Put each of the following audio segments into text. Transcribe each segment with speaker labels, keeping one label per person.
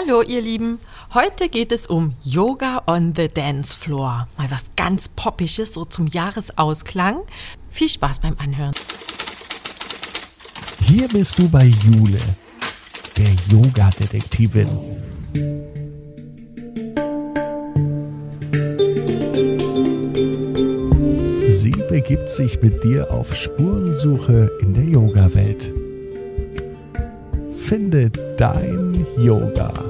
Speaker 1: Hallo ihr Lieben, heute geht es um Yoga on the Dance Floor. Mal was ganz Poppisches, so zum Jahresausklang. Viel Spaß beim Anhören.
Speaker 2: Hier bist du bei Jule, der Yoga-Detektivin. Sie begibt sich mit dir auf Spurensuche in der Yoga-Welt. Finde dein Yoga.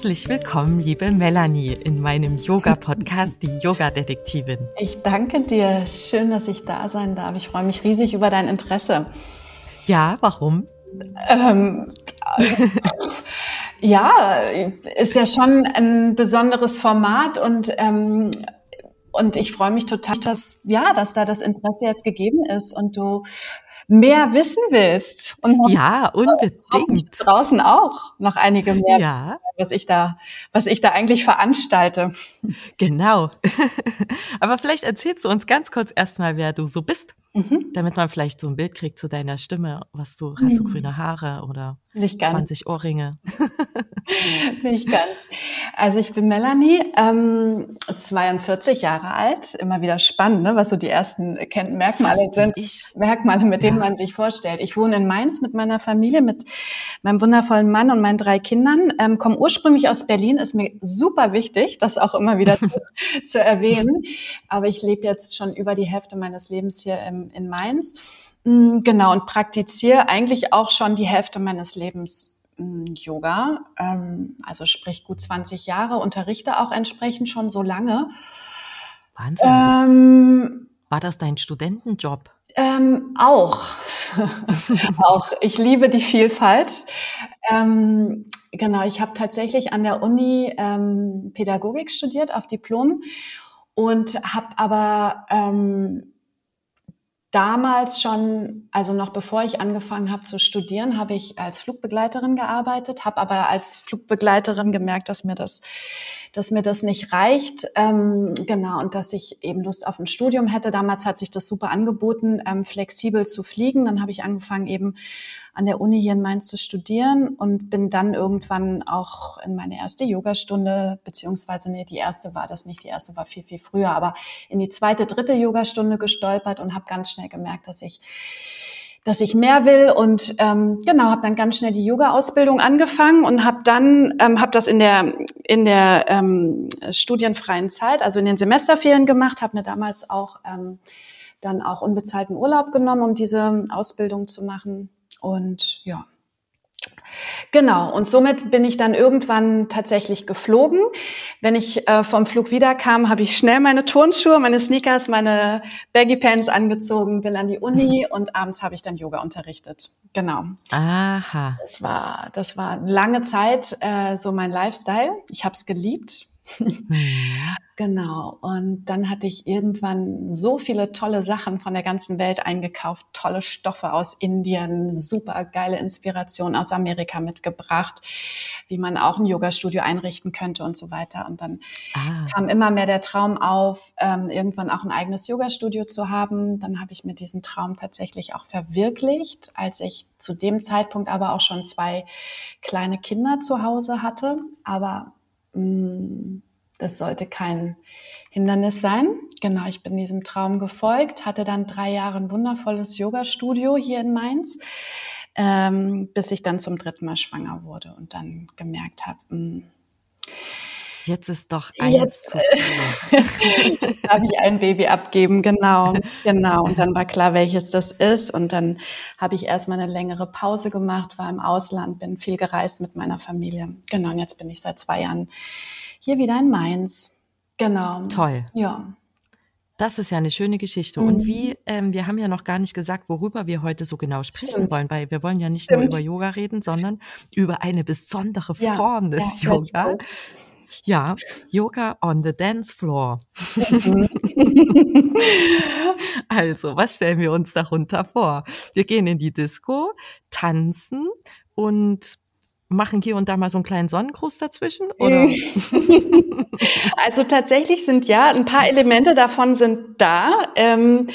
Speaker 1: Herzlich willkommen, liebe Melanie, in meinem Yoga-Podcast, die Yoga-Detektivin.
Speaker 3: Ich danke dir. Schön, dass ich da sein darf. Ich freue mich riesig über dein Interesse.
Speaker 1: Ja, warum?
Speaker 3: Ähm, ja, ist ja schon ein besonderes Format und ähm, und ich freue mich total, dass ja, dass da das Interesse jetzt gegeben ist und du mehr wissen willst. Und
Speaker 1: ja, unbedingt.
Speaker 3: Draußen auch noch einige mehr, ja. was ich da, was ich da eigentlich veranstalte.
Speaker 1: Genau. Aber vielleicht erzählst du uns ganz kurz erstmal, wer du so bist. Mhm. Damit man vielleicht so ein Bild kriegt zu deiner Stimme. Was du, hast du mhm. grüne Haare oder Nicht ganz. 20 Ohrringe?
Speaker 3: Nicht ganz. Also ich bin Melanie, ähm, 42 Jahre alt. Immer wieder spannend, ne, was so die ersten Merkmale Fast sind. Ich. Merkmale, mit denen ja. man sich vorstellt. Ich wohne in Mainz mit meiner Familie, mit meinem wundervollen Mann und meinen drei Kindern. Ähm, komme ursprünglich aus Berlin, ist mir super wichtig, das auch immer wieder zu, zu erwähnen. Aber ich lebe jetzt schon über die Hälfte meines Lebens hier im in Mainz. Mm, genau, und praktiziere eigentlich auch schon die Hälfte meines Lebens mm, Yoga, ähm, also sprich gut 20 Jahre, unterrichte auch entsprechend schon so lange.
Speaker 1: Wahnsinn. Ähm, War das dein Studentenjob?
Speaker 3: Ähm, auch. auch. Ich liebe die Vielfalt. Ähm, genau, ich habe tatsächlich an der Uni ähm, Pädagogik studiert auf Diplom und habe aber ähm, damals schon, also noch bevor ich angefangen habe zu studieren, habe ich als Flugbegleiterin gearbeitet, habe aber als Flugbegleiterin gemerkt, dass mir das, dass mir das nicht reicht, ähm, genau, und dass ich eben Lust auf ein Studium hätte. Damals hat sich das super angeboten, ähm, flexibel zu fliegen. Dann habe ich angefangen eben an der Uni hier in Mainz zu studieren und bin dann irgendwann auch in meine erste Yogastunde, beziehungsweise nee, die erste war das nicht, die erste war viel, viel früher, aber in die zweite, dritte Yogastunde gestolpert und habe ganz schnell gemerkt, dass ich dass ich mehr will und ähm, genau habe dann ganz schnell die Yoga-Ausbildung angefangen und habe dann ähm, habe das in der in der ähm, studienfreien Zeit, also in den Semesterferien gemacht, habe mir damals auch ähm, dann auch unbezahlten Urlaub genommen, um diese Ausbildung zu machen. Und ja, Genau, und somit bin ich dann irgendwann tatsächlich geflogen. Wenn ich äh, vom Flug wiederkam, habe ich schnell meine Turnschuhe, meine Sneakers, meine Baggy Pants angezogen, bin an die Uni und abends habe ich dann Yoga unterrichtet. Genau.
Speaker 1: Aha.
Speaker 3: Das war, das war lange Zeit äh, so mein Lifestyle. Ich habe es geliebt. Mhm. Genau. Und dann hatte ich irgendwann so viele tolle Sachen von der ganzen Welt eingekauft, tolle Stoffe aus Indien, super geile Inspiration aus Amerika mitgebracht, wie man auch ein Yoga-Studio einrichten könnte und so weiter. Und dann ah. kam immer mehr der Traum auf, ähm, irgendwann auch ein eigenes Yoga-Studio zu haben. Dann habe ich mir diesen Traum tatsächlich auch verwirklicht, als ich zu dem Zeitpunkt aber auch schon zwei kleine Kinder zu Hause hatte. Aber das sollte kein Hindernis sein. Genau, ich bin diesem Traum gefolgt, hatte dann drei Jahre ein wundervolles Yoga-Studio hier in Mainz, ähm, bis ich dann zum dritten Mal schwanger wurde und dann gemerkt habe, mm,
Speaker 1: Jetzt ist doch eins Jetzt, zu
Speaker 3: viel. habe ich ein Baby abgeben, genau, genau. Und dann war klar, welches das ist. Und dann habe ich erstmal eine längere Pause gemacht, war im Ausland, bin viel gereist mit meiner Familie. Genau, und jetzt bin ich seit zwei Jahren hier wieder in Mainz. Genau.
Speaker 1: Toll.
Speaker 3: Ja.
Speaker 1: Das ist ja eine schöne Geschichte. Mhm. Und wie, ähm, wir haben ja noch gar nicht gesagt, worüber wir heute so genau sprechen Stimmt. wollen, weil wir wollen ja nicht Stimmt. nur über Yoga reden, sondern über eine besondere ja. Form des ja, Yoga. Ja, Yoga on the Dance Floor. also, was stellen wir uns darunter vor? Wir gehen in die Disco, tanzen und machen hier und da mal so einen kleinen Sonnengruß dazwischen? Oder?
Speaker 3: also tatsächlich sind ja ein paar Elemente davon sind da. Ähm,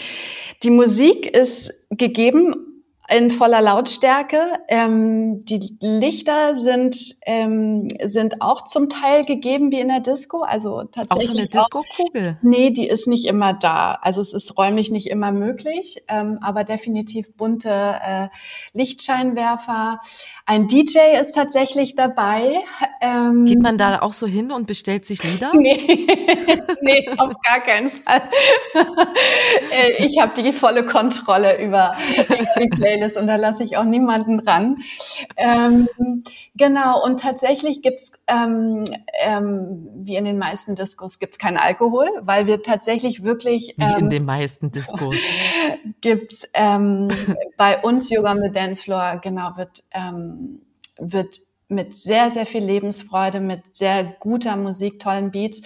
Speaker 3: die Musik ist gegeben in voller Lautstärke. Ähm, die Lichter sind, ähm, sind auch zum Teil gegeben wie in der Disco. Also tatsächlich.
Speaker 1: Auch so eine Disco-Kugel?
Speaker 3: Nee, die ist nicht immer da. Also es ist räumlich nicht immer möglich, ähm, aber definitiv bunte äh, Lichtscheinwerfer. Ein DJ ist tatsächlich dabei.
Speaker 1: Ähm, Geht man da auch so hin und bestellt sich Lieder?
Speaker 3: nee, nee auf gar keinen Fall. Äh, ich habe die volle Kontrolle über, über die Playlist und da lasse ich auch niemanden ran. Ähm, genau, und tatsächlich gibt's ähm, ähm, wie in den meisten Diskos, gibt's keinen Alkohol, weil wir tatsächlich wirklich...
Speaker 1: Wie in ähm, den meisten Diskos.
Speaker 3: gibt's ähm, bei uns Yoga on the Dance Floor, genau, wird, ähm, wird mit sehr, sehr viel Lebensfreude, mit sehr guter Musik, tollen Beats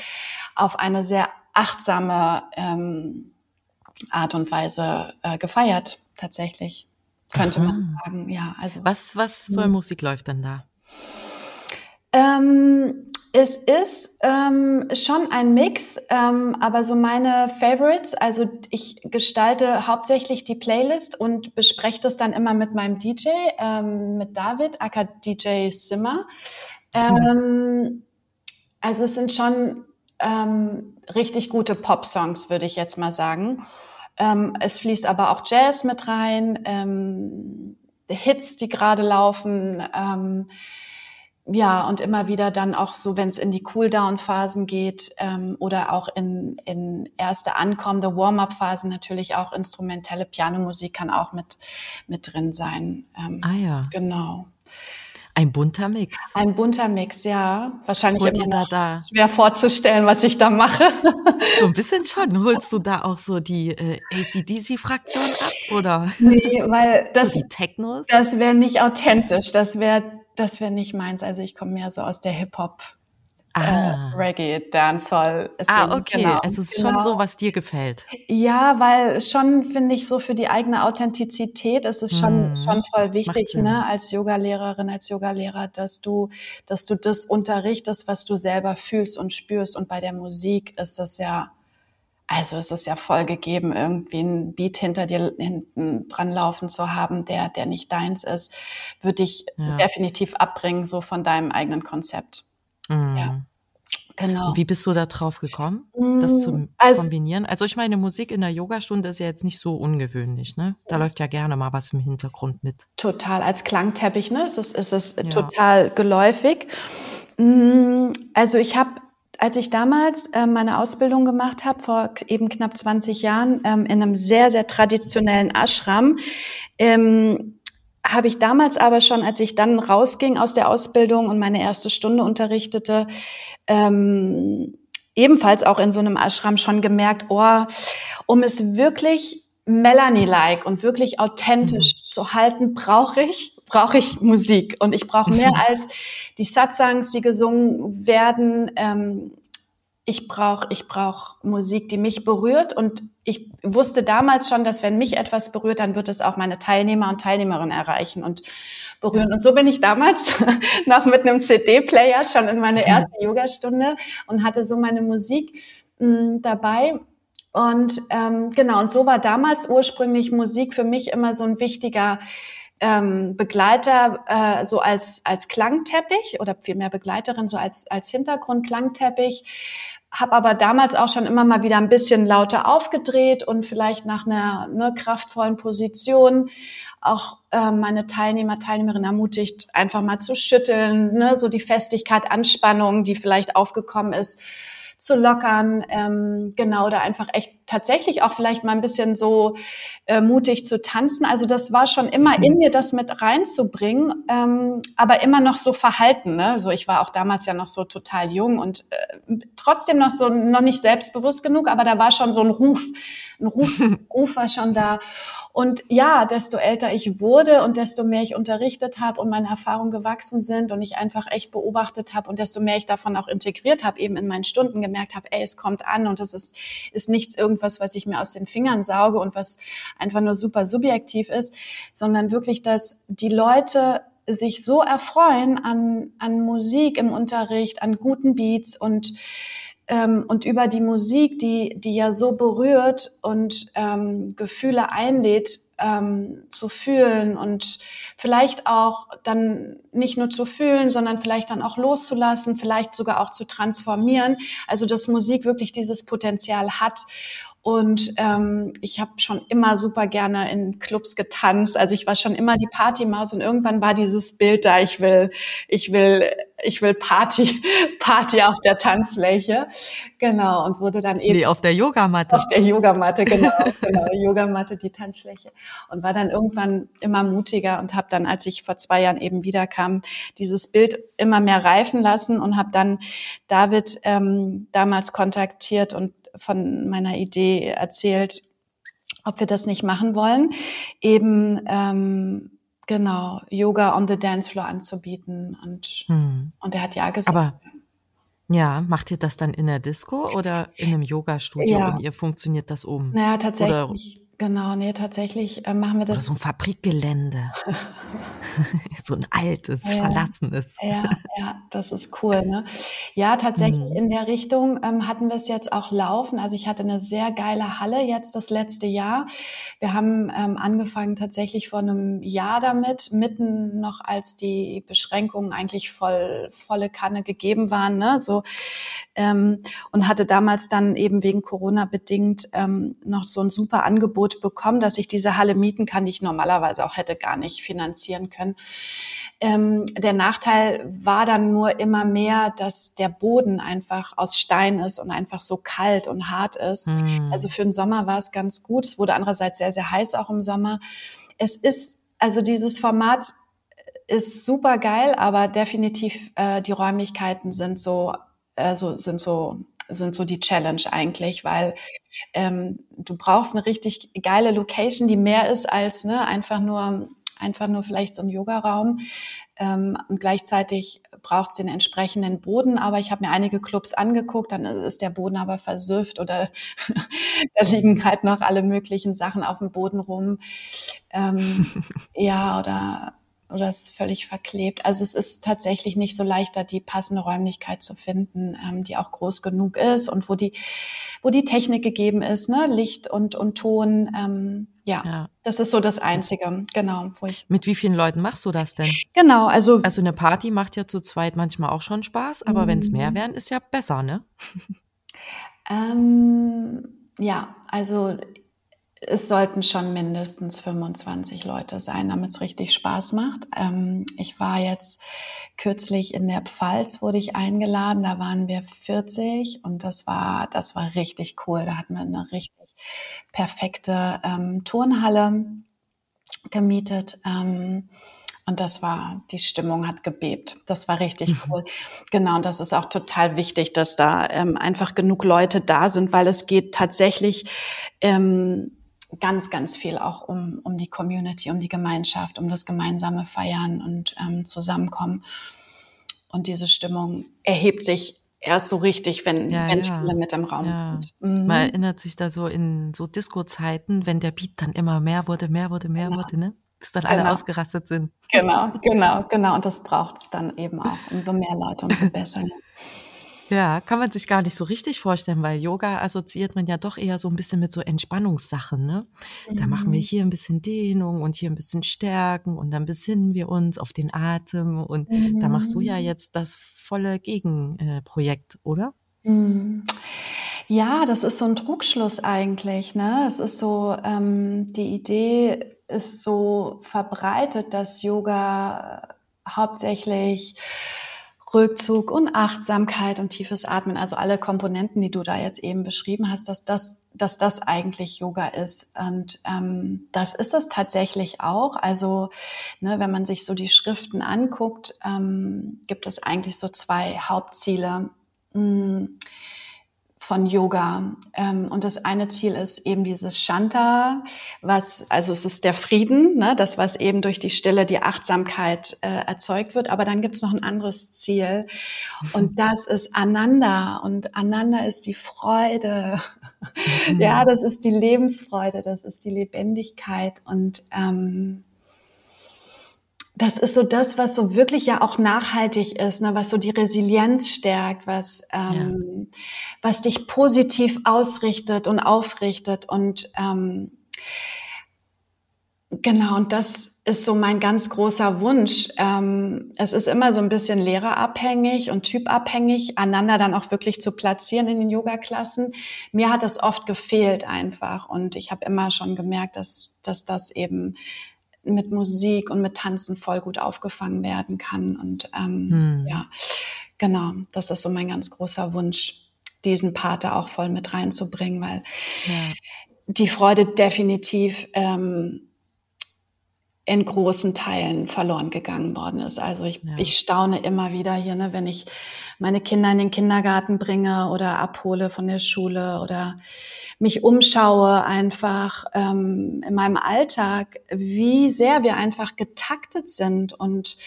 Speaker 3: auf eine sehr achtsame ähm, Art und Weise äh, gefeiert, tatsächlich könnte Aha. man sagen. Ja,
Speaker 1: also was was für hm. Musik läuft denn da?
Speaker 3: Ähm, es ist ähm, schon ein Mix, ähm, aber so meine Favorites, also ich gestalte hauptsächlich die Playlist und bespreche das dann immer mit meinem DJ, ähm, mit David, aka DJ Simmer. Ähm, also es sind schon ähm, richtig gute Pop-Songs, würde ich jetzt mal sagen. Ähm, es fließt aber auch Jazz mit rein, ähm, Hits, die gerade laufen. Ähm, ja, und immer wieder dann auch so, wenn es in die Cooldown-Phasen geht ähm, oder auch in, in erste ankommende Warm-up-Phasen natürlich auch instrumentelle Pianomusik kann auch mit, mit drin sein.
Speaker 1: Ähm, ah ja.
Speaker 3: Genau.
Speaker 1: Ein bunter Mix.
Speaker 3: Ein bunter Mix, ja. Wahrscheinlich
Speaker 1: Holt immer da,
Speaker 3: da schwer vorzustellen, was ich da mache.
Speaker 1: So ein bisschen schon. Holst du da auch so die äh, ACDC-Fraktion ab, oder?
Speaker 3: Nee, weil das,
Speaker 1: so die Technos?
Speaker 3: das wäre nicht authentisch. Das wäre das wäre nicht meins. Also ich komme mehr so aus der Hip-Hop ah. äh, Reggae, Dancehall.
Speaker 1: Ah, okay. Genau, also es ist genau. schon so, was dir gefällt.
Speaker 3: Ja, weil schon finde ich so für die eigene Authentizität ist es schon, hm. schon voll wichtig, ne, als Yogalehrerin, als Yogalehrer, dass du, dass du das unterrichtest, was du selber fühlst und spürst. Und bei der Musik ist das ja, also es ist ja voll gegeben, irgendwie ein Beat hinter dir hinten dran laufen zu haben, der, der nicht deins ist, würde ich ja. definitiv abbringen, so von deinem eigenen Konzept. Mhm. Ja.
Speaker 1: Genau. wie bist du da drauf gekommen, das zu mm, also, kombinieren? Also ich meine, Musik in der Yogastunde ist ja jetzt nicht so ungewöhnlich, ne? Da läuft ja gerne mal was im Hintergrund mit.
Speaker 3: Total, als Klangteppich, ne? Es ist, es ist ja. total geläufig. Mm, also ich habe als ich damals äh, meine Ausbildung gemacht habe, vor eben knapp 20 Jahren, ähm, in einem sehr, sehr traditionellen Ashram, ähm, habe ich damals aber schon, als ich dann rausging aus der Ausbildung und meine erste Stunde unterrichtete, ähm, ebenfalls auch in so einem Ashram schon gemerkt, oh, um es wirklich Melanie-like und wirklich authentisch mhm. zu halten, brauche ich brauche ich Musik und ich brauche mehr als die Satsangs, die gesungen werden. Ähm, ich brauche ich brauch Musik, die mich berührt. Und ich wusste damals schon, dass wenn mich etwas berührt, dann wird es auch meine Teilnehmer und Teilnehmerinnen erreichen und berühren. Und so bin ich damals noch mit einem CD-Player schon in meine erste Yogastunde und hatte so meine Musik mh, mm, dabei. Und ähm, genau, und so war damals ursprünglich Musik für mich immer so ein wichtiger ähm, Begleiter äh, so als als Klangteppich oder vielmehr Begleiterin so als als Hintergrund Klangteppich habe aber damals auch schon immer mal wieder ein bisschen lauter aufgedreht und vielleicht nach einer ne, kraftvollen Position auch äh, meine Teilnehmer, Teilnehmerinnen ermutigt, einfach mal zu schütteln, ne, so die Festigkeit, Anspannung, die vielleicht aufgekommen ist, zu lockern, ähm, genau, oder einfach echt tatsächlich auch vielleicht mal ein bisschen so äh, mutig zu tanzen. Also das war schon immer in mir, das mit reinzubringen, ähm, aber immer noch so verhalten. Ne? So, ich war auch damals ja noch so total jung und äh, trotzdem noch so noch nicht selbstbewusst genug, aber da war schon so ein Ruf, ein Ruf, Ruf war schon da. Und ja, desto älter ich wurde und desto mehr ich unterrichtet habe und meine Erfahrungen gewachsen sind und ich einfach echt beobachtet habe und desto mehr ich davon auch integriert habe, eben in meinen Stunden gemerkt habe, ey, es kommt an und es ist, ist nichts irgendwas, was ich mir aus den Fingern sauge und was einfach nur super subjektiv ist, sondern wirklich, dass die Leute sich so erfreuen an, an Musik im Unterricht, an guten Beats und ähm, und über die Musik, die, die ja so berührt und ähm, Gefühle einlädt, ähm, zu fühlen und vielleicht auch dann nicht nur zu fühlen, sondern vielleicht dann auch loszulassen, vielleicht sogar auch zu transformieren. Also dass Musik wirklich dieses Potenzial hat. Und ähm, ich habe schon immer super gerne in Clubs getanzt. Also ich war schon immer die Partymaus und irgendwann war dieses Bild da, ich will, ich will, ich will Party, Party auf der Tanzfläche. Genau. Und wurde dann eben.
Speaker 1: Nee, auf der Yogamatte.
Speaker 3: Auf der Yogamatte, genau. genau, Yogamatte, die Tanzfläche. Und war dann irgendwann immer mutiger und habe dann, als ich vor zwei Jahren eben wiederkam, dieses Bild immer mehr reifen lassen und habe dann David ähm, damals kontaktiert und von meiner Idee erzählt, ob wir das nicht machen wollen, eben ähm, genau Yoga on the Dance Floor anzubieten und hm. und er hat ja gesagt.
Speaker 1: Aber ja, macht ihr das dann in der Disco oder in einem Yoga-Studio ja. und ihr funktioniert das oben?
Speaker 3: Naja, tatsächlich. Oder Genau, nee, tatsächlich äh, machen wir das.
Speaker 1: Oder so ein Fabrikgelände. so ein altes, ja, verlassenes.
Speaker 3: Ja, ja, das ist cool. Ne? Ja, tatsächlich mhm. in der Richtung ähm, hatten wir es jetzt auch laufen. Also ich hatte eine sehr geile Halle jetzt das letzte Jahr. Wir haben ähm, angefangen tatsächlich vor einem Jahr damit, mitten noch als die Beschränkungen eigentlich voll volle Kanne gegeben waren. Ne? So ähm, und hatte damals dann eben wegen Corona bedingt ähm, noch so ein super Angebot bekommen, dass ich diese Halle mieten kann, die ich normalerweise auch hätte gar nicht finanzieren können. Ähm, der Nachteil war dann nur immer mehr, dass der Boden einfach aus Stein ist und einfach so kalt und hart ist. Mhm. Also für den Sommer war es ganz gut. Es wurde andererseits sehr, sehr heiß auch im Sommer. Es ist, also dieses Format ist super geil, aber definitiv äh, die Räumlichkeiten sind so also sind so sind so die Challenge eigentlich, weil ähm, du brauchst eine richtig geile Location, die mehr ist als ne, einfach nur einfach nur vielleicht so ein Yogaraum. Ähm, und gleichzeitig braucht es den entsprechenden Boden. Aber ich habe mir einige Clubs angeguckt, dann ist der Boden aber versüfft oder da liegen halt noch alle möglichen Sachen auf dem Boden rum. Ähm, ja, oder oder ist völlig verklebt. Also es ist tatsächlich nicht so leicht, da die passende Räumlichkeit zu finden, ähm, die auch groß genug ist und wo die, wo die Technik gegeben ist, ne? Licht und, und Ton. Ähm, ja, ja, das ist so das Einzige, genau. Wo ich
Speaker 1: Mit wie vielen Leuten machst du das denn?
Speaker 3: Genau, also.
Speaker 1: Also eine Party macht ja zu zweit manchmal auch schon Spaß, aber wenn es mehr mhm. wären, ist ja besser, ne?
Speaker 3: Ähm, ja, also es sollten schon mindestens 25 Leute sein, damit es richtig Spaß macht. Ähm, ich war jetzt kürzlich in der Pfalz, wurde ich eingeladen, da waren wir 40 und das war, das war richtig cool. Da hatten wir eine richtig perfekte ähm, Turnhalle gemietet. Ähm, und das war, die Stimmung hat gebebt. Das war richtig cool. Genau, und das ist auch total wichtig, dass da ähm, einfach genug Leute da sind, weil es geht tatsächlich ähm, ganz, ganz viel auch um, um die Community, um die Gemeinschaft, um das gemeinsame Feiern und ähm, Zusammenkommen. Und diese Stimmung erhebt sich erst so richtig, wenn, ja, wenn ja. viele mit im Raum ja. sind.
Speaker 1: Mhm. Man erinnert sich da so in so Disco-Zeiten, wenn der Beat dann immer mehr wurde, mehr wurde, mehr genau. wurde, ne? Bis dann alle genau. ausgerastet sind.
Speaker 3: Genau, genau, genau. Und das braucht es dann eben auch. Umso mehr Leute, umso besser.
Speaker 1: Ja, kann man sich gar nicht so richtig vorstellen, weil Yoga assoziiert man ja doch eher so ein bisschen mit so Entspannungssachen. Ne? Da machen wir mhm. hier ein bisschen Dehnung und hier ein bisschen Stärken und dann besinnen wir uns auf den Atem. Und mhm. da machst du ja mhm. jetzt das volle Gegenprojekt, oder?
Speaker 3: Mhm. Ja, das ist so ein Trugschluss eigentlich. Ne? Es ist so, ähm, die Idee ist so verbreitet, dass Yoga hauptsächlich Rückzug und Achtsamkeit und tiefes Atmen, also alle Komponenten, die du da jetzt eben beschrieben hast, dass das, dass das eigentlich Yoga ist. Und ähm, das ist es tatsächlich auch. Also ne, wenn man sich so die Schriften anguckt, ähm, gibt es eigentlich so zwei Hauptziele. Hm von Yoga. Ähm, und das eine Ziel ist eben dieses Shanta, was, also es ist der Frieden, ne, das, was eben durch die Stille, die Achtsamkeit äh, erzeugt wird. Aber dann gibt es noch ein anderes Ziel. Und das ist Ananda. Und Ananda ist die Freude. Mhm. Ja, das ist die Lebensfreude, das ist die Lebendigkeit. Und ähm, das ist so das, was so wirklich ja auch nachhaltig ist, ne, was so die Resilienz stärkt, was, ähm, ja. was dich positiv ausrichtet und aufrichtet und ähm, Genau, und das ist so mein ganz großer Wunsch. Ähm, es ist immer so ein bisschen lehrerabhängig und typabhängig, einander dann auch wirklich zu platzieren in den Yoga-Klassen. Mir hat das oft gefehlt einfach und ich habe immer schon gemerkt, dass, dass das eben mit Musik und mit Tanzen voll gut aufgefangen werden kann. Und ähm, hm. ja, genau, das ist so mein ganz großer Wunsch, diesen Pater auch voll mit reinzubringen, weil ja. die Freude definitiv ähm, in großen Teilen verloren gegangen worden ist. Also ich, ja. ich staune immer wieder hier, ne, wenn ich meine Kinder in den Kindergarten bringe oder abhole von der Schule oder mich umschaue einfach ähm, in meinem Alltag, wie sehr wir einfach getaktet sind und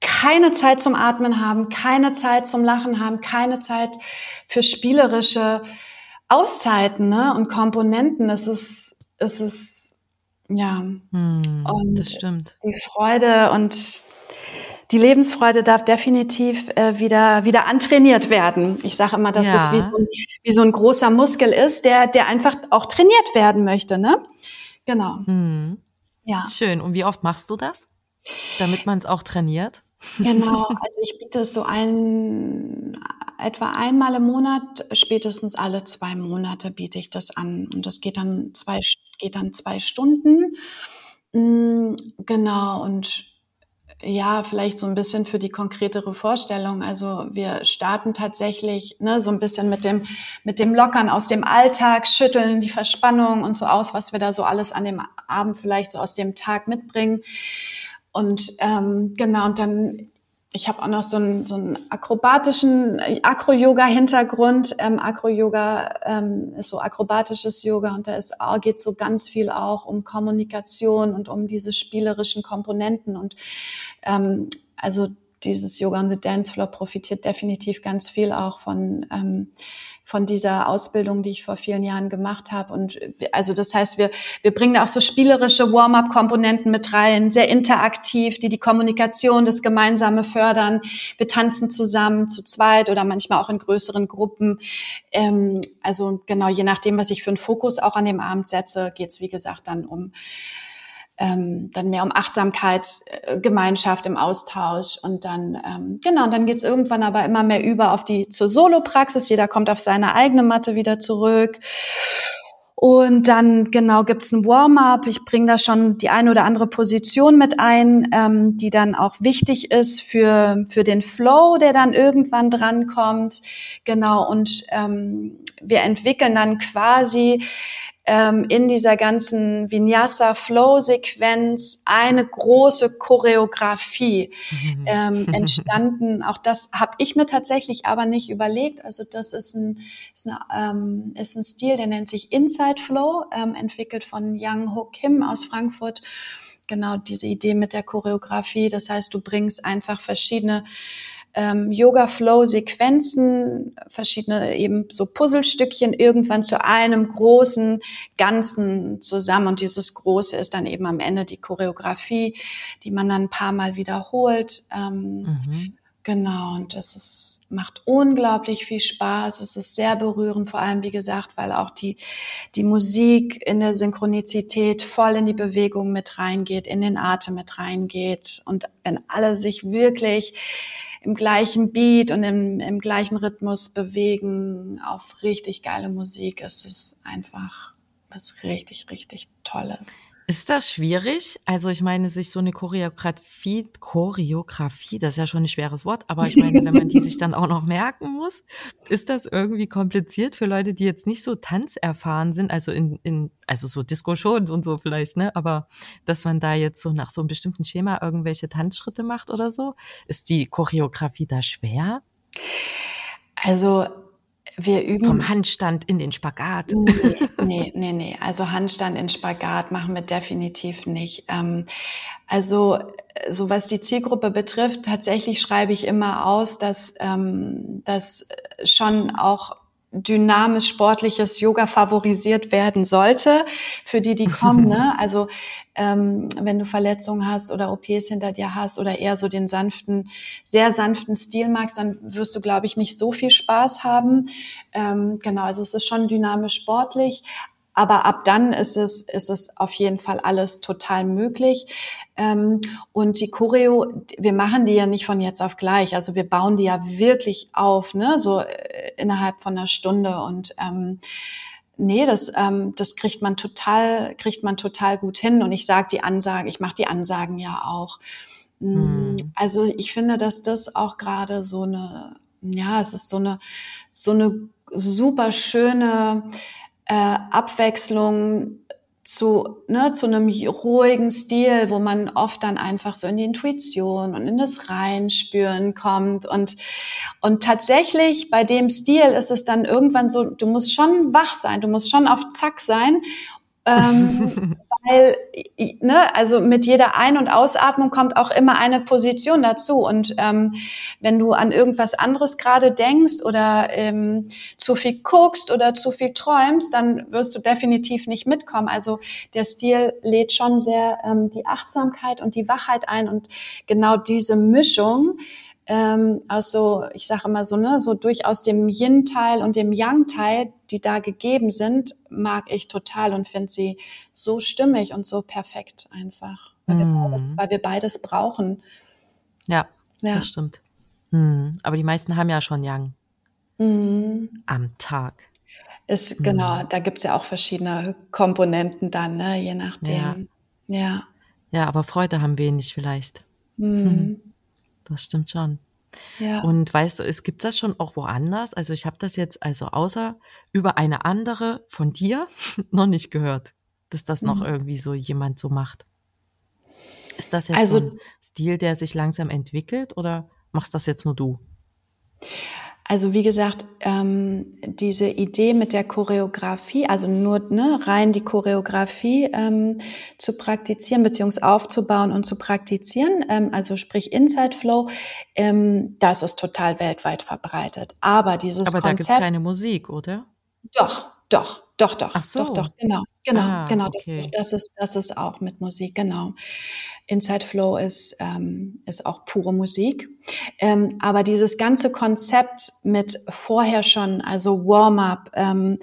Speaker 3: keine Zeit zum Atmen haben, keine Zeit zum Lachen haben, keine Zeit für spielerische Auszeiten ne, und Komponenten. Es ist, es ist ja.
Speaker 1: Hm, und das stimmt.
Speaker 3: Die Freude und die Lebensfreude darf definitiv äh, wieder, wieder antrainiert werden. Ich sage immer, dass ja. das wie so, ein, wie so ein großer Muskel ist, der, der einfach auch trainiert werden möchte. Ne? Genau.
Speaker 1: Hm. Ja. Schön. Und wie oft machst du das? Damit man es auch trainiert?
Speaker 3: Genau, also ich biete es so ein, etwa einmal im Monat, spätestens alle zwei Monate biete ich das an. Und das geht dann zwei, geht dann zwei Stunden. Mm, genau, und ja, vielleicht so ein bisschen für die konkretere Vorstellung. Also wir starten tatsächlich ne, so ein bisschen mit dem, mit dem Lockern aus dem Alltag, schütteln die Verspannung und so aus, was wir da so alles an dem Abend vielleicht so aus dem Tag mitbringen. Und ähm, genau, und dann, ich habe auch noch so einen, so einen akrobatischen Akro-Yoga-Hintergrund. Ähm, Akro-Yoga ähm, ist so akrobatisches Yoga und da ist, geht so ganz viel auch um Kommunikation und um diese spielerischen Komponenten. Und ähm, also dieses Yoga on the Dance Floor profitiert definitiv ganz viel auch von ähm, von dieser Ausbildung, die ich vor vielen Jahren gemacht habe. Und also das heißt, wir, wir bringen auch so spielerische Warm-up-Komponenten mit rein, sehr interaktiv, die die Kommunikation, das Gemeinsame fördern. Wir tanzen zusammen zu zweit oder manchmal auch in größeren Gruppen. Ähm, also genau, je nachdem, was ich für einen Fokus auch an dem Abend setze, geht es, wie gesagt, dann um ähm, dann mehr um Achtsamkeit, äh, Gemeinschaft im Austausch und dann, ähm, genau, und dann geht's irgendwann aber immer mehr über auf die zur Solo-Praxis. Jeder kommt auf seine eigene Matte wieder zurück. Und dann genau gibt's ein Warm-up. Ich bringe da schon die eine oder andere Position mit ein, ähm, die dann auch wichtig ist für, für den Flow, der dann irgendwann drankommt. Genau, und ähm, wir entwickeln dann quasi ähm, in dieser ganzen Vinyasa-Flow-Sequenz eine große Choreografie mhm. ähm, entstanden. Auch das habe ich mir tatsächlich aber nicht überlegt. Also das ist ein, ist, eine, ähm, ist ein Stil, der nennt sich Inside Flow, ähm, entwickelt von Yang Ho Kim aus Frankfurt genau diese Idee mit der Choreografie. Das heißt, du bringst einfach verschiedene ähm, Yoga-Flow-Sequenzen, verschiedene eben so Puzzlestückchen irgendwann zu einem großen Ganzen zusammen. Und dieses Große ist dann eben am Ende die Choreografie, die man dann ein paar Mal wiederholt. Ähm, mhm. Genau, und es ist, macht unglaublich viel Spaß. Es ist sehr berührend, vor allem, wie gesagt, weil auch die, die Musik in der Synchronizität voll in die Bewegung mit reingeht, in den Atem mit reingeht. Und wenn alle sich wirklich im gleichen Beat und im, im gleichen Rhythmus bewegen auf richtig geile Musik. Es ist einfach was richtig, richtig Tolles.
Speaker 1: Ist das schwierig? Also ich meine, sich so eine Choreografie, Choreografie, das ist ja schon ein schweres Wort, aber ich meine, wenn man die sich dann auch noch merken muss, ist das irgendwie kompliziert für Leute, die jetzt nicht so tanzerfahren sind, also in, in also so Disco schon und so vielleicht, ne? Aber dass man da jetzt so nach so einem bestimmten Schema irgendwelche Tanzschritte macht oder so, ist die Choreografie da schwer?
Speaker 3: Also wir üben.
Speaker 1: Vom Handstand in den Spagat.
Speaker 3: Nee, nee, nee, nee. Also Handstand in Spagat machen wir definitiv nicht. Ähm, also, so was die Zielgruppe betrifft, tatsächlich schreibe ich immer aus, dass, ähm, dass schon auch dynamisch sportliches Yoga favorisiert werden sollte, für die, die kommen. ne? Also ähm, wenn du Verletzungen hast oder OPs hinter dir hast oder eher so den sanften, sehr sanften Stil magst, dann wirst du, glaube ich, nicht so viel Spaß haben. Ähm, genau, also es ist schon dynamisch sportlich, aber ab dann ist es, ist es auf jeden Fall alles total möglich. Ähm, und die Choreo, wir machen die ja nicht von jetzt auf gleich. Also wir bauen die ja wirklich auf, ne, so äh, innerhalb von einer Stunde und, ähm, Nee, das, ähm, das kriegt man total, kriegt man total gut hin. Und ich sage die Ansagen, ich mache die Ansagen ja auch. Mhm. Also ich finde, dass das auch gerade so eine, ja, es ist so eine, so eine super schöne äh, Abwechslung zu, ne, zu einem ruhigen Stil, wo man oft dann einfach so in die Intuition und in das Reinspüren kommt. Und, und tatsächlich bei dem Stil ist es dann irgendwann so, du musst schon wach sein, du musst schon auf Zack sein. Ähm, weil, ne, also mit jeder Ein- und Ausatmung kommt auch immer eine Position dazu. Und ähm, wenn du an irgendwas anderes gerade denkst oder ähm, zu viel guckst oder zu viel träumst, dann wirst du definitiv nicht mitkommen. Also der Stil lädt schon sehr ähm, die Achtsamkeit und die Wachheit ein und genau diese Mischung ähm, aus ich sage immer so, ne, so durchaus dem Yin-Teil und dem Yang-Teil, die da gegeben sind, mag ich total und finde sie so stimmig und so perfekt einfach, weil, mm. wir, mhm. beides, weil wir beides brauchen.
Speaker 1: Ja, ja. das stimmt. Hm. Aber die meisten haben ja schon Yang hm. am Tag.
Speaker 3: Ist, hm. Genau, da gibt es ja auch verschiedene Komponenten dann, ne, je nachdem. Ja. ja.
Speaker 1: Ja, aber Freude haben wenig vielleicht. Hm das stimmt schon. Ja. Und weißt du, es gibt das schon auch woanders. Also ich habe das jetzt also außer über eine andere von dir noch nicht gehört, dass das mhm. noch irgendwie so jemand so macht. Ist das jetzt also, so ein Stil, der sich langsam entwickelt oder machst das jetzt nur du?
Speaker 3: Also wie gesagt, ähm, diese Idee mit der Choreografie, also nur ne, rein die Choreografie ähm, zu praktizieren beziehungsweise aufzubauen und zu praktizieren, ähm, also sprich Inside Flow, ähm, das ist total weltweit verbreitet. Aber dieses
Speaker 1: Aber da gibt es keine Musik, oder?
Speaker 3: Doch, doch, doch, doch.
Speaker 1: So.
Speaker 3: Doch, doch, genau, genau, ah, genau. Okay. Das ist, das ist auch mit Musik, genau. Inside Flow ist, ähm, ist auch pure Musik. Ähm, aber dieses ganze Konzept mit vorher schon, also Warm-up, ähm,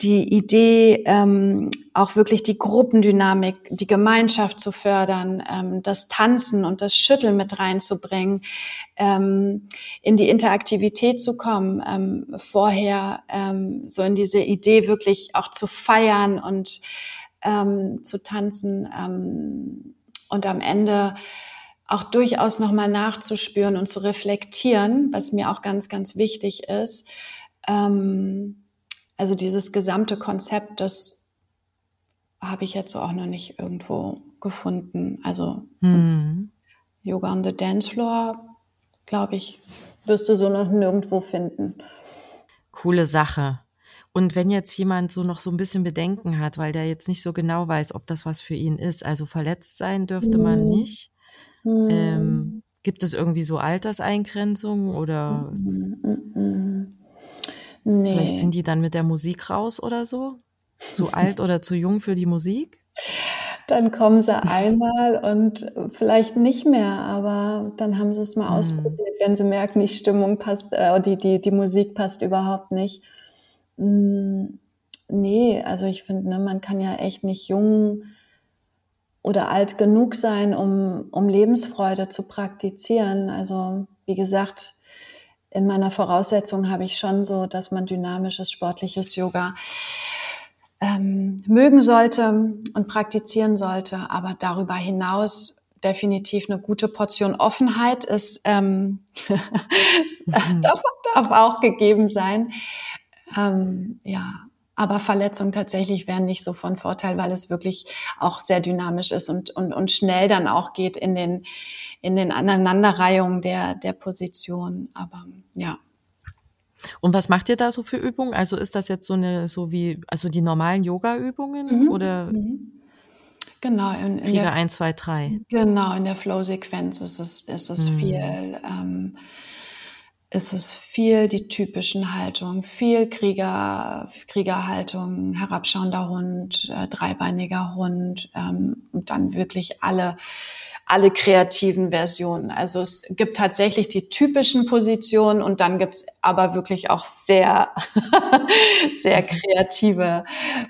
Speaker 3: die Idee, ähm, auch wirklich die Gruppendynamik, die Gemeinschaft zu fördern, ähm, das Tanzen und das Schütteln mit reinzubringen, ähm, in die Interaktivität zu kommen, ähm, vorher ähm, so in diese Idee wirklich auch zu feiern und ähm, zu tanzen und am Ende auch durchaus nochmal nachzuspüren und zu reflektieren, was mir auch ganz, ganz wichtig ist. Ähm, also dieses gesamte Konzept, das habe ich jetzt so auch noch nicht irgendwo gefunden. Also mhm. Yoga on the Dance Floor, glaube ich, wirst du so noch nirgendwo finden.
Speaker 1: Coole Sache. Und wenn jetzt jemand so noch so ein bisschen Bedenken hat, weil der jetzt nicht so genau weiß, ob das was für ihn ist, also verletzt sein dürfte mhm. man nicht. Mhm. Ähm, gibt es irgendwie so Alterseingrenzungen oder mhm. Nee. vielleicht sind die dann mit der Musik raus oder so? Zu alt oder zu jung für die Musik?
Speaker 3: Dann kommen sie einmal und vielleicht nicht mehr, aber dann haben sie es mal mhm. ausprobiert, wenn sie merken, die Stimmung passt, äh, die, die, die Musik passt überhaupt nicht. Hm, nee, also ich finde, ne, man kann ja echt nicht jung oder alt genug sein, um, um Lebensfreude zu praktizieren. Also wie gesagt, in meiner Voraussetzung habe ich schon so, dass man dynamisches, sportliches Yoga ähm, mögen sollte und praktizieren sollte. Aber darüber hinaus definitiv eine gute Portion Offenheit ist, ähm, darf, darf auch gegeben sein. Ähm, ja, aber Verletzungen tatsächlich wären nicht so von Vorteil, weil es wirklich auch sehr dynamisch ist und, und, und schnell dann auch geht in den, in den Aneinanderreihungen der, der Position. Aber ja.
Speaker 1: Und was macht ihr da so für Übungen? Also ist das jetzt so eine, so wie, also die normalen Yoga-Übungen mhm. oder? Mhm.
Speaker 3: Genau.
Speaker 1: In, in Krieger 1, 2, 3.
Speaker 3: Genau, in der Flow-Sequenz ist es, ist es mhm. viel. Ähm, ist es viel die typischen Haltungen, viel Krieger, Kriegerhaltung, herabschauender Hund, äh, dreibeiniger Hund ähm, und dann wirklich alle, alle kreativen Versionen. Also es gibt tatsächlich die typischen Positionen und dann gibt's aber wirklich auch sehr, sehr kreative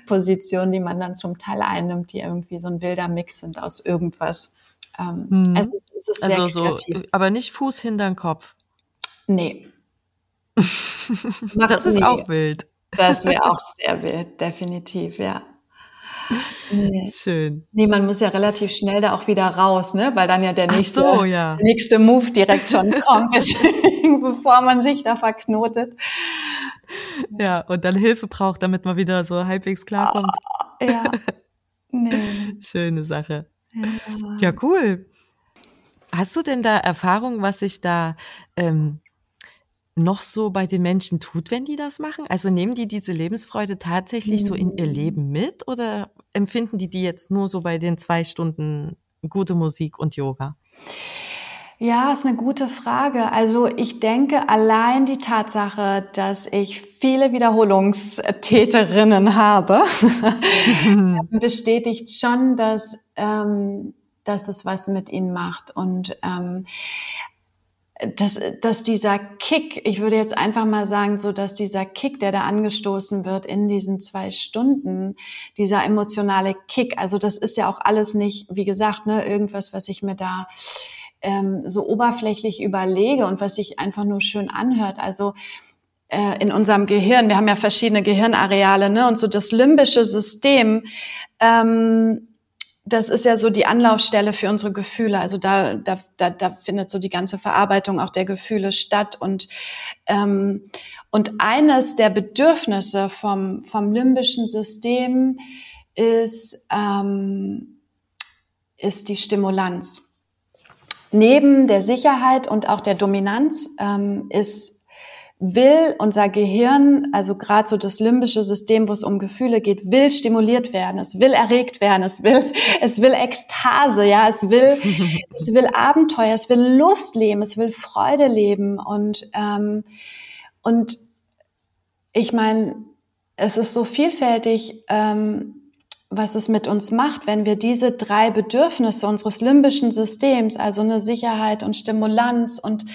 Speaker 3: Positionen, die man dann zum Teil einnimmt, die irgendwie so ein wilder Mix sind aus irgendwas.
Speaker 1: Ähm, es, ist, es ist sehr also kreativ. So, aber nicht Fuß hinter den Kopf.
Speaker 3: Nee.
Speaker 1: das ist nee. auch wild.
Speaker 3: Das wäre auch sehr wild, definitiv, ja.
Speaker 1: Nee. Schön.
Speaker 3: Nee, man muss ja relativ schnell da auch wieder raus, ne? Weil dann ja der nächste,
Speaker 1: so, ja.
Speaker 3: Der nächste Move direkt schon kommt, bevor man sich da verknotet.
Speaker 1: Ja, und dann Hilfe braucht, damit man wieder so halbwegs klarkommt.
Speaker 3: Oh, ja. Nee.
Speaker 1: Schöne Sache. Ja. ja, cool. Hast du denn da Erfahrung, was sich da ähm, noch so bei den Menschen tut, wenn die das machen? Also nehmen die diese Lebensfreude tatsächlich mhm. so in ihr Leben mit oder empfinden die die jetzt nur so bei den zwei Stunden gute Musik und Yoga?
Speaker 3: Ja, ist eine gute Frage. Also ich denke, allein die Tatsache, dass ich viele Wiederholungstäterinnen habe, bestätigt schon, dass, ähm, dass es was mit ihnen macht. Und ähm, dass, dass dieser Kick, ich würde jetzt einfach mal sagen, so dass dieser Kick, der da angestoßen wird in diesen zwei Stunden, dieser emotionale Kick, also das ist ja auch alles nicht, wie gesagt, ne, irgendwas, was ich mir da ähm, so oberflächlich überlege und was sich einfach nur schön anhört. Also äh, in unserem Gehirn, wir haben ja verschiedene Gehirnareale, ne, und so das limbische System ähm, das ist ja so die Anlaufstelle für unsere Gefühle. Also da, da, da, da findet so die ganze Verarbeitung auch der Gefühle statt. Und, ähm, und eines der Bedürfnisse vom, vom limbischen System ist, ähm, ist die Stimulanz. Neben der Sicherheit und auch der Dominanz ähm, ist will unser Gehirn, also gerade so das limbische System, wo es um Gefühle geht, will stimuliert werden, es will erregt werden, es will, es will Ekstase, ja, es will, es will Abenteuer, es will Lust leben, es will Freude leben. Und ähm, und ich meine, es ist so vielfältig. Ähm, was es mit uns macht, wenn wir diese drei Bedürfnisse unseres limbischen Systems, also eine Sicherheit und Stimulanz und,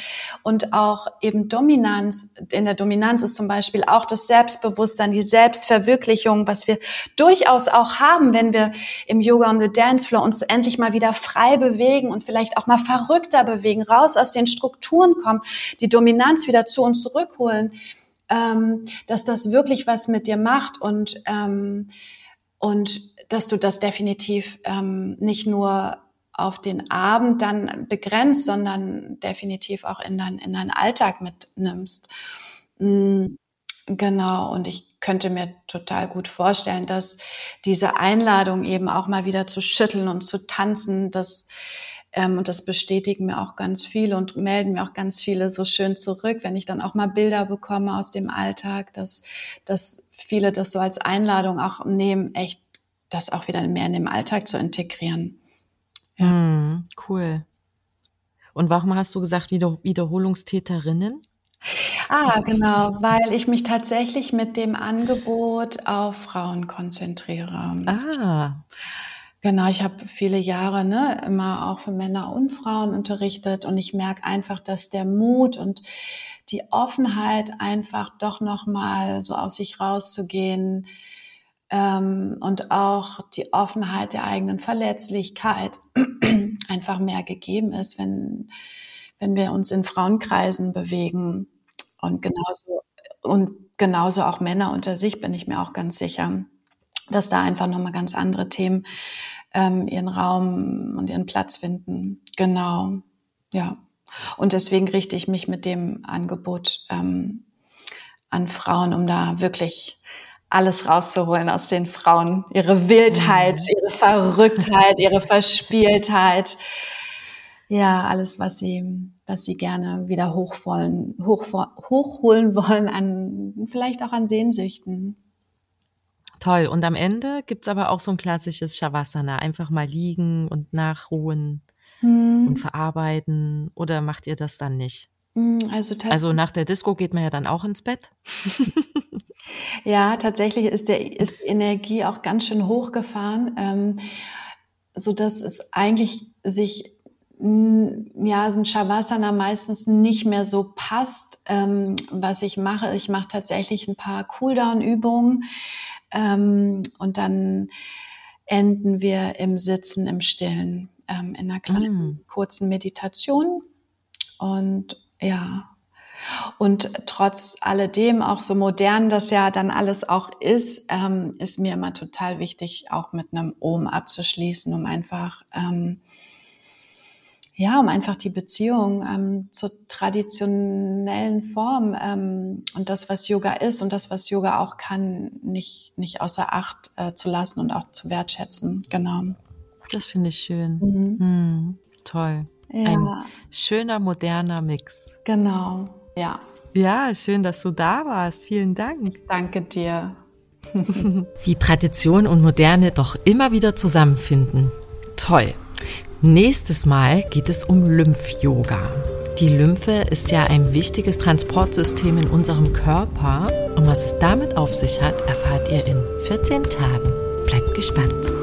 Speaker 3: und auch eben Dominanz, in der Dominanz ist zum Beispiel auch das Selbstbewusstsein, die Selbstverwirklichung, was wir durchaus auch haben, wenn wir im Yoga on the Dance Floor uns endlich mal wieder frei bewegen und vielleicht auch mal verrückter bewegen, raus aus den Strukturen kommen, die Dominanz wieder zu uns zurückholen, ähm, dass das wirklich was mit dir macht und ähm, und dass du das definitiv ähm, nicht nur auf den Abend dann begrenzt, sondern definitiv auch in, dein, in deinen Alltag mitnimmst. Mhm. Genau, und ich könnte mir total gut vorstellen, dass diese Einladung eben auch mal wieder zu schütteln und zu tanzen, das, ähm, und das bestätigen mir auch ganz viele und melden mir auch ganz viele so schön zurück, wenn ich dann auch mal Bilder bekomme aus dem Alltag, dass, dass viele das so als Einladung auch nehmen, echt das auch wieder mehr in den Alltag zu integrieren.
Speaker 1: Ja. Mm, cool. Und warum hast du gesagt Wieder Wiederholungstäterinnen?
Speaker 3: Ah, genau, weil ich mich tatsächlich mit dem Angebot auf Frauen konzentriere.
Speaker 1: Ah.
Speaker 3: Genau, ich habe viele Jahre ne, immer auch für Männer und Frauen unterrichtet und ich merke einfach, dass der Mut und die Offenheit einfach doch nochmal so aus sich rauszugehen ähm, und auch die Offenheit der eigenen Verletzlichkeit einfach mehr gegeben ist, wenn, wenn wir uns in Frauenkreisen bewegen und genauso und genauso auch Männer unter sich bin ich mir auch ganz sicher, dass da einfach nochmal ganz andere Themen ähm, ihren Raum und ihren Platz finden. Genau, ja. Und deswegen richte ich mich mit dem Angebot ähm, an Frauen, um da wirklich alles rauszuholen aus den Frauen. Ihre Wildheit, mhm. ihre Verrücktheit, ihre Verspieltheit. Ja, alles, was sie, was sie gerne wieder hochwollen, hoch, hochholen wollen an, vielleicht auch an Sehnsüchten.
Speaker 1: Toll. Und am Ende gibt's aber auch so ein klassisches Shavasana. Einfach mal liegen und nachruhen hm. und verarbeiten. Oder macht ihr das dann nicht? Hm, also, also nach der Disco geht man ja dann auch ins Bett.
Speaker 3: ja, tatsächlich ist, der, ist die Energie auch ganz schön hochgefahren, ähm, sodass es eigentlich sich ja, so ein Shavasana meistens nicht mehr so passt, ähm, was ich mache. Ich mache tatsächlich ein paar Cooldown-Übungen ähm, und dann enden wir im Sitzen, im Stillen, ähm, in einer kleinen mm. kurzen Meditation. Und ja, und trotz alledem, auch so modern das ja dann alles auch ist, ähm, ist mir immer total wichtig, auch mit einem Ohm abzuschließen, um einfach ähm, ja, um einfach die Beziehung ähm, zur traditionellen Form ähm, und das, was Yoga ist und das, was Yoga auch kann, nicht, nicht außer Acht äh, zu lassen und auch zu wertschätzen. Genau.
Speaker 1: Das finde ich schön. Mhm. Mhm. Toll. Ja. Ein schöner, moderner Mix.
Speaker 3: Genau, ja.
Speaker 1: Ja, schön, dass du da warst. Vielen Dank.
Speaker 3: Danke dir.
Speaker 1: Wie Tradition und Moderne doch immer wieder zusammenfinden. Toll. Nächstes Mal geht es um Lymph-Yoga. Die Lymphe ist ja ein wichtiges Transportsystem in unserem Körper und was es damit auf sich hat, erfahrt ihr in 14 Tagen. Bleibt gespannt.